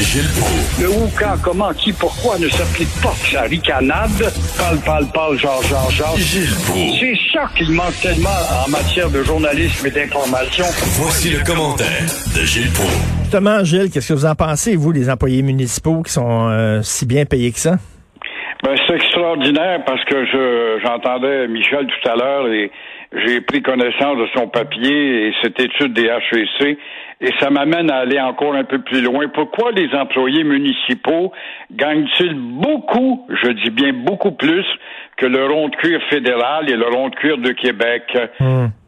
Gilles Proulx. Le où, quand, comment, qui, pourquoi ne s'applique pas sa ricanade? Parle, parle, parle, genre, genre, genre. Gilles Proulx. C'est ça qu'il manque tellement en matière de journalisme et d'information. Voici le commentaire de Gilles Proulx. Justement, Gilles, qu'est-ce que vous en pensez, vous, les employés municipaux qui sont euh, si bien payés que ça? Ben, c'est extraordinaire parce que je j'entendais Michel tout à l'heure et j'ai pris connaissance de son papier et cette étude des HEC et ça m'amène à aller encore un peu plus loin. Pourquoi les employés municipaux gagnent-ils beaucoup, je dis bien beaucoup plus, que le rond de cuir fédéral et le rond de cuir de Québec?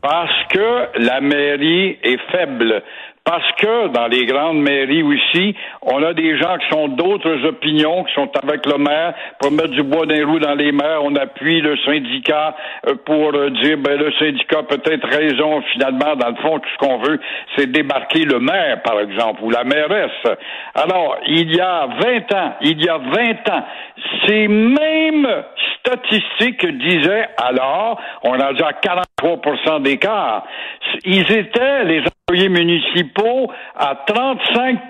Parce que la mairie est faible. Parce que dans les grandes mairies aussi, on a des gens qui sont d'autres opinions, qui sont avec le maire pour mettre du bois d'un roues dans les maires. On appuie le syndicat euh, pour euh, dire ben le syndicat peut-être raison. Finalement, dans le fond, tout ce qu'on veut, c'est débarquer le maire, par exemple, ou la mairesse. Alors, il y a 20 ans, il y a 20 ans, ces mêmes statistiques disaient alors, on a déjà 43% d'écart. Ils étaient, les employés municipaux, à 35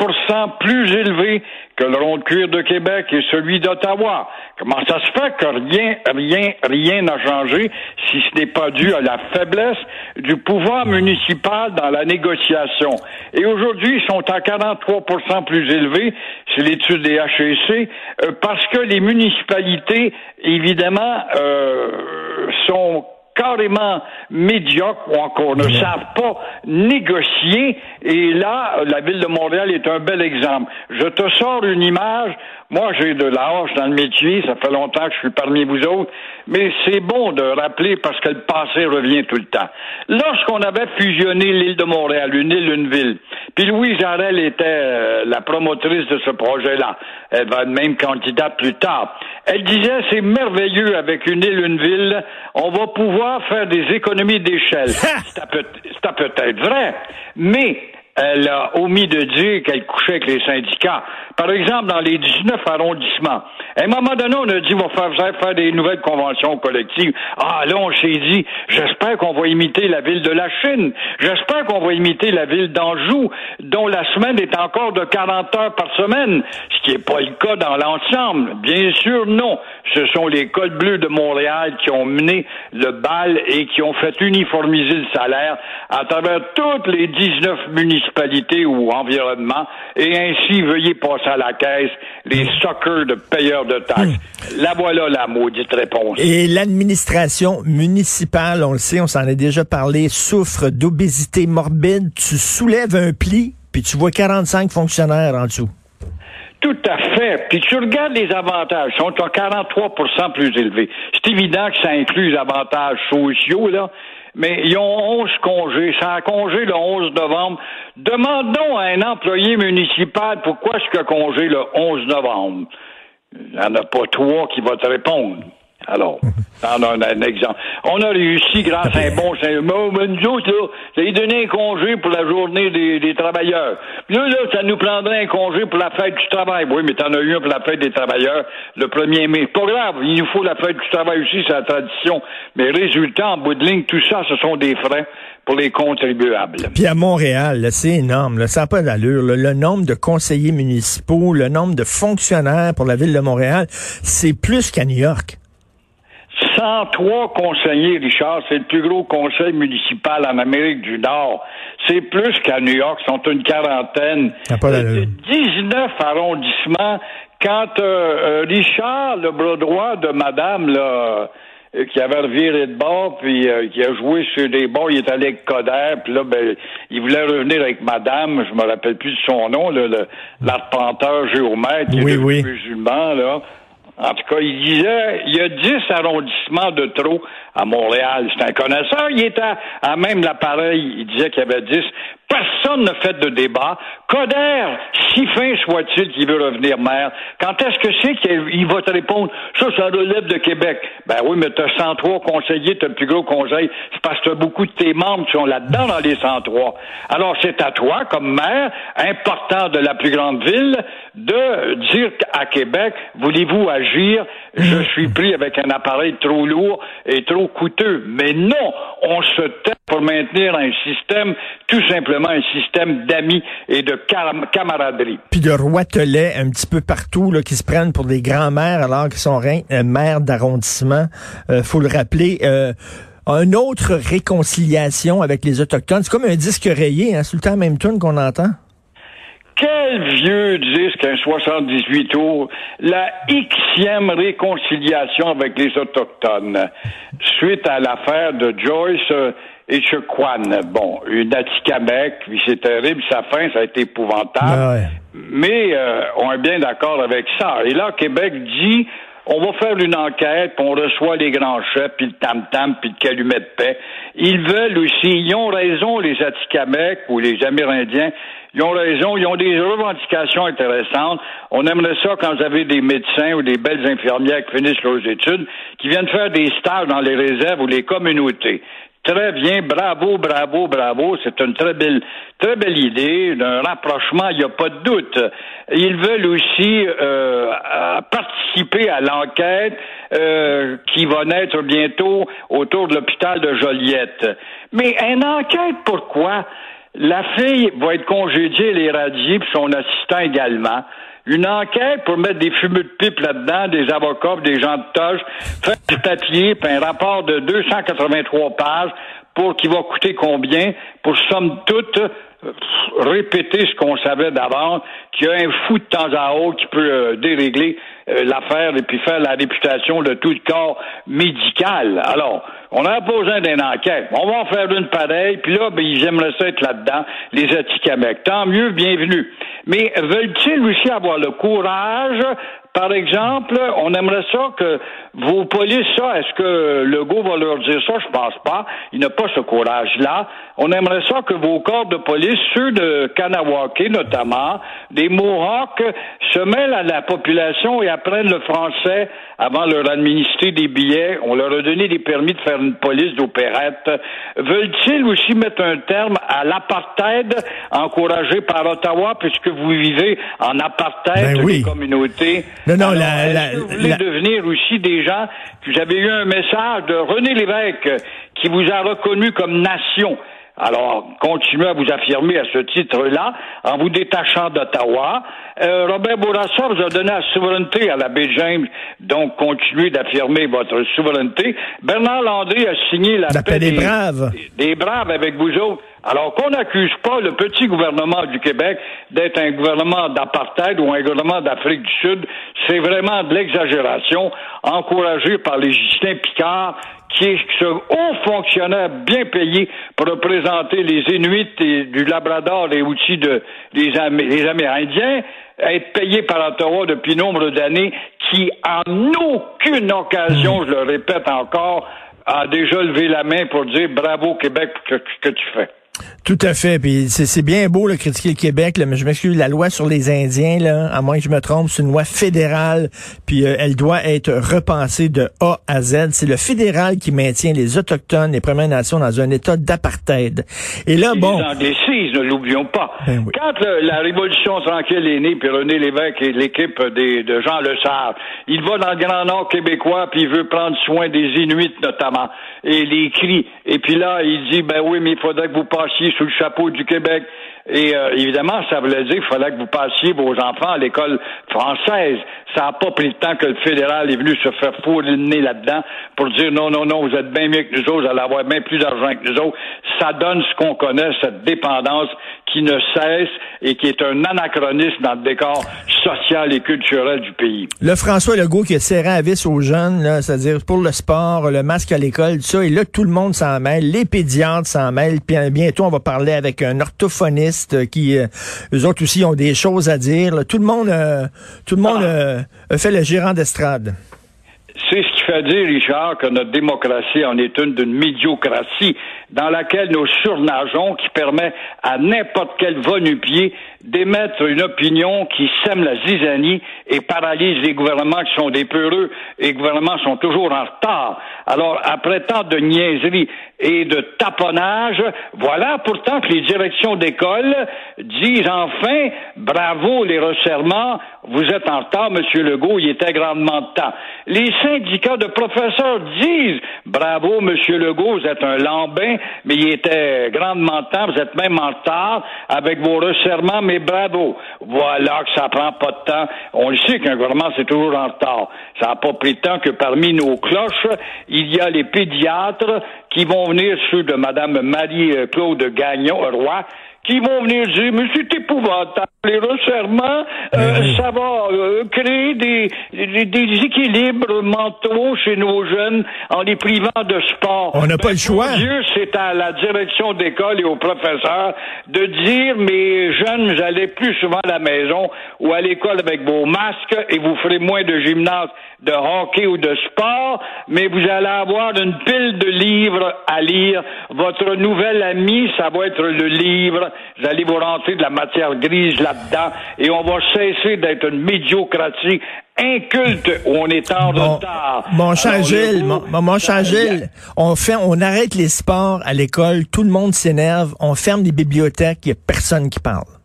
plus élevés que le rond de cuir de Québec et celui d'Ottawa. Comment ça se fait que rien, rien, rien n'a changé si ce n'est pas dû à la faiblesse du pouvoir municipal dans la négociation? Et aujourd'hui, ils sont à 43 plus élevés, c'est l'étude des HEC, euh, parce que les municipalités, évidemment, euh, sont carrément médiocres ou encore ne savent pas négocier. Et là, la ville de Montréal est un bel exemple. Je te sors une image. Moi, j'ai de l'âge dans le métier. Ça fait longtemps que je suis parmi vous autres. Mais c'est bon de rappeler parce que le passé revient tout le temps. Lorsqu'on avait fusionné l'île de Montréal, une île, une ville, puis Louise Jarel était euh, la promotrice de ce projet-là. Elle va être même candidate plus tard. Elle disait, c'est merveilleux avec une île, une ville. On va pouvoir faire des économies d'échelle. C'est peut-être vrai. Mais elle a omis de dire qu'elle couchait avec les syndicats. Par exemple, dans les 19 arrondissements, à un moment donné, on a dit, on va faire, faire des nouvelles conventions collectives. Ah, là, on s'est dit, j'espère qu'on va imiter la ville de la Chine. J'espère qu'on va imiter la ville d'Anjou, dont la semaine est encore de 40 heures par semaine, ce qui n'est pas le cas dans l'ensemble. Bien sûr, non. Ce sont les cols bleus de Montréal qui ont mené le bal et qui ont fait uniformiser le salaire à travers toutes les 19 municipalités ou environnements, et ainsi, veuillez passer à la caisse les suckers de payeurs de taxes. La voilà la maudite réponse. Et l'administration municipale, on le sait, on s'en a déjà parlé, souffre d'obésité morbide. Tu soulèves un pli, puis tu vois 45 fonctionnaires en dessous. Tout à fait. Puis tu regardes les avantages, ils sont à 43% plus élevés. C'est évident que ça inclut les avantages sociaux, là, mais ils ont 11 congés. Ça a congé le 11 novembre. Demandons à un employé municipal pourquoi est-ce qu'il a congé le 11 novembre. Il n'y en a pas trois qui vont te répondre. Alors, on a un, exemple. On a réussi grâce à un bon mais nous autres, là, ça a donné un congé pour la journée des, travailleurs. Puis là, là, ça nous prendrait un congé pour la fête du travail. Oui, mais t'en as eu un pour la fête des travailleurs le 1er mai. Pas grave, il nous faut la fête du travail aussi, c'est la tradition. Mais résultat, en bout de ligne, tout ça, ce sont des frais pour les contribuables. Puis à Montréal, c'est énorme. Ça n'a pas d'allure. Le nombre de conseillers municipaux, le nombre de fonctionnaires pour la ville de Montréal, c'est plus qu'à New York. 103 conseillers, Richard, c'est le plus gros conseil municipal en Amérique du Nord. C'est plus qu'à New York, sont une quarantaine. Pas 19 arrondissements. Quand euh, euh, Richard, le bras droit de madame, là, euh, qui avait reviré de bord, puis qui a joué sur des bords, il est allé avec Coder, puis là, ben, il voulait revenir avec madame, je me rappelle plus de son nom, l'arpenteur géomètre, qui oui, est oui. musulman, là. En tout cas, il disait, il y a 10 arrondissements de trop à Montréal. C'est un connaisseur. Il était à, même l'appareil. Il disait qu'il y avait 10. Personne n'a fait de débat. Coder, si fin soit-il qu'il veut revenir maire, quand est-ce que c'est qu'il va te répondre? Ça, ça relève de Québec? Ben oui, mais t'as 103 conseillers, t'as le plus gros conseil. C'est parce que beaucoup de tes membres sont là-dedans dans les 103. Alors, c'est à toi, comme maire, important de la plus grande ville, de dire à Québec, voulez-vous agir? Je suis pris avec un appareil trop lourd et trop coûteux. Mais non, on se tait pour maintenir un système tout simplement un système d'amis et de camaraderie. Puis de roitelets un petit peu partout là, qui se prennent pour des grands-mères alors qu'ils sont euh, maires d'arrondissement. Euh, faut le rappeler. Euh, une autre réconciliation avec les Autochtones. C'est comme un disque rayé, hein, c'est le temps même tune qu'on entend. Quel vieux disque, un 78 tours, la Xème réconciliation avec les Autochtones, suite à l'affaire de Joyce et Chequan. Bon, une Atikamek, puis c'est terrible, sa fin, ça a été épouvantable. Ah Mais euh, on est bien d'accord avec ça. Et là, Québec dit on va faire une enquête, puis on reçoit les grands chefs, puis le tam-tam, puis le calumet de paix. Ils veulent aussi, ils ont raison, les Atikamekw ou les Amérindiens, ils ont raison, ils ont des revendications intéressantes. On aimerait ça quand vous avez des médecins ou des belles infirmières qui finissent leurs études, qui viennent faire des stages dans les réserves ou les communautés. Très bien, bravo, bravo, bravo. C'est une très belle, très belle idée, d'un rapprochement, il n'y a pas de doute. Ils veulent aussi euh, participer à l'enquête euh, qui va naître bientôt autour de l'hôpital de Joliette. Mais une enquête, pourquoi? La fille va être congédiée, les radiée, puis son assistant également une enquête pour mettre des fumeux de pipe là-dedans, des avocats, des gens de toge, faire du papier, puis un rapport de 283 pages pour qui va coûter combien, pour somme toute répéter ce qu'on savait d'avant, qu'il y a un fou de temps à autre qui peut euh, dérégler euh, l'affaire et puis faire la réputation de tout le corps médical. Alors, on a besoin d'une enquête. On va en faire une pareille, puis là, ben, ils aimeraient ça être là-dedans, les Atikamekw. Tant mieux, bienvenue. Mais veulent-ils aussi avoir le courage par exemple, on aimerait ça que vos polices, ça, est-ce que Legault va leur dire ça? Je pense pas. Il n'a pas ce courage-là. On aimerait ça que vos corps de police, ceux de Kanawake notamment, des Mohawks, se mêlent à la population et apprennent le français avant leur administrer des billets. On leur a donné des permis de faire une police d'opérette. Veulent-ils aussi mettre un terme à l'apartheid encouragé par Ottawa puisque vous vivez en apartheid ben des communautés? Non, non, la, la, vous voulez devenir aussi des gens, j'avais eu un message de René Lévesque qui vous a reconnu comme nation. Alors, continuez à vous affirmer à ce titre-là en vous détachant d'Ottawa. Euh, Robert Bourassa vous a donné la souveraineté à la baie James, donc continuez d'affirmer votre souveraineté. Bernard Landry a signé la, paix, des, braves. Des, braves avec vous autres. Alors qu'on n'accuse pas le petit gouvernement du Québec d'être un gouvernement d'apartheid ou un gouvernement d'Afrique du Sud, c'est vraiment de l'exagération, encouragé par les Justin Picard, qui ce haut fonctionnaire bien payé pour représenter les Inuits et du Labrador et outils de, des, Amérindiens, être payé par Ottawa depuis nombre d'années, qui en aucune occasion, je le répète encore, a déjà levé la main pour dire bravo Québec pour ce que tu fais. Tout à fait. Puis c'est bien beau de critiquer le Québec, là, mais je m'excuse, la loi sur les Indiens, là, à moins que je me trompe, c'est une loi fédérale, puis euh, elle doit être repensée de A à Z. C'est le fédéral qui maintient les Autochtones, les Premières Nations dans un état d'apartheid. Et là, bon... Les anglicismes, ne l'oublions pas. Ben Quand la Révolution tranquille est née, puis René Lévesque et l'équipe de Jean Lesage, il va dans le Grand Nord québécois, puis il veut prendre soin des Inuits notamment, et les cris. Et puis là, il dit, ben oui, mais il faudrait que vous sous le chapeau du Québec. Et euh, évidemment, ça voulait dire qu'il fallait que vous passiez vos enfants à l'école française. Ça n'a pas pris le temps que le fédéral est venu se faire fourrer nez là-dedans pour dire non, non, non, vous êtes bien mieux que nous autres, vous allez avoir bien plus d'argent que nous autres. Ça donne ce qu'on connaît, cette dépendance qui ne cesse et qui est un anachronisme dans le décor social et culturel du pays. Le François Legault qui a serré à vis aux jeunes, c'est-à-dire pour le sport, le masque à l'école, tout ça, et là, tout le monde s'en mêle, les pédiatres s'en mêlent, puis euh, bientôt, on va parler avec un orthophoniste qui, euh, eux autres aussi, ont des choses à dire. Tout le monde, euh, tout le monde ah. fait le gérant d'estrade. C'est ce qui fait dire, Richard, que notre démocratie en est une d'une médiocratie dans laquelle nous surnageons, qui permet à n'importe quel va-nu-pied d'émettre une opinion qui sème la zizanie et paralyse les gouvernements qui sont des peureux et les gouvernements sont toujours en retard. Alors, après tant de niaiseries et de taponnage, voilà pourtant que les directions d'école disent enfin, bravo les resserrements, vous êtes en retard, Monsieur Legault, il était grandement de temps. Les syndicats de professeurs disent, bravo Monsieur Legault, vous êtes un lambin, mais il était grandement temps. Vous êtes même en retard avec vos resserrements, mais bravo. Voilà que ça prend pas de temps. On le sait qu'un gouvernement, c'est toujours en retard. Ça n'a pas pris de temps que parmi nos cloches, il y a les pédiatres qui vont venir, ceux de Mme Marie-Claude Gagnon, Roi, qui vont venir dire, mais c'est épouvantable, les resserrements, euh, ça va euh, créer des, des, des, équilibres mentaux chez nos jeunes en les privant de sport. On n'a pas le choix. Dieu, c'est à la direction d'école et aux professeurs de dire, mes jeunes, vous allez plus souvent à la maison ou à l'école avec vos masques et vous ferez moins de gymnase, de hockey ou de sport, mais vous allez avoir une pile de livres à lire. Votre nouvel ami, ça va être le livre vous allez vous rentrer de la matière grise là-dedans et on va cesser d'être une médiocratie inculte où on est en retard. Mon cher Gilles, mon, mon cher Gilles, on fait, on arrête les sports à l'école, tout le monde s'énerve, on ferme les bibliothèques, il n'y a personne qui parle.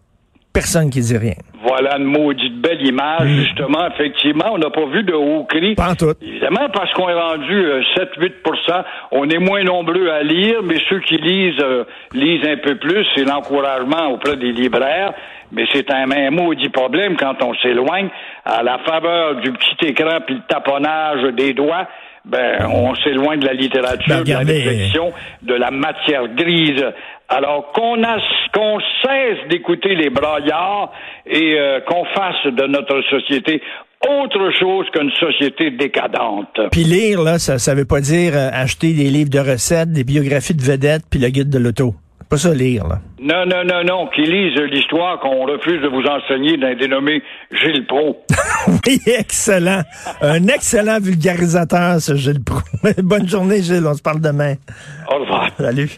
Personne qui dit rien. Voilà une maudite belle image, mm. justement. Effectivement, on n'a pas vu de haut cri. Pas tout. Évidemment, parce qu'on est rendu 7-8% euh, on est moins nombreux à lire, mais ceux qui lisent euh, lisent un peu plus. C'est l'encouragement auprès des libraires. Mais c'est un même maudit problème quand on s'éloigne à la faveur du petit écran puis le taponnage des doigts ben, on s'éloigne de la littérature, ben, de la réflexion, de la matière grise. Alors qu'on qu'on cesse d'écouter les braillards et euh, qu'on fasse de notre société autre chose qu'une société décadente. Puis lire, là, ça, ça veut pas dire euh, acheter des livres de recettes, des biographies de vedettes, puis le guide de l'auto. Pas ça lire, là. Non, non, non, non, qui lisent l'histoire qu'on refuse de vous enseigner d'un dénommé Gilles Pro. oui, excellent. Un excellent vulgarisateur, ce Gilles Pro. Bonne journée, Gilles. On se parle demain. Au revoir. Salut.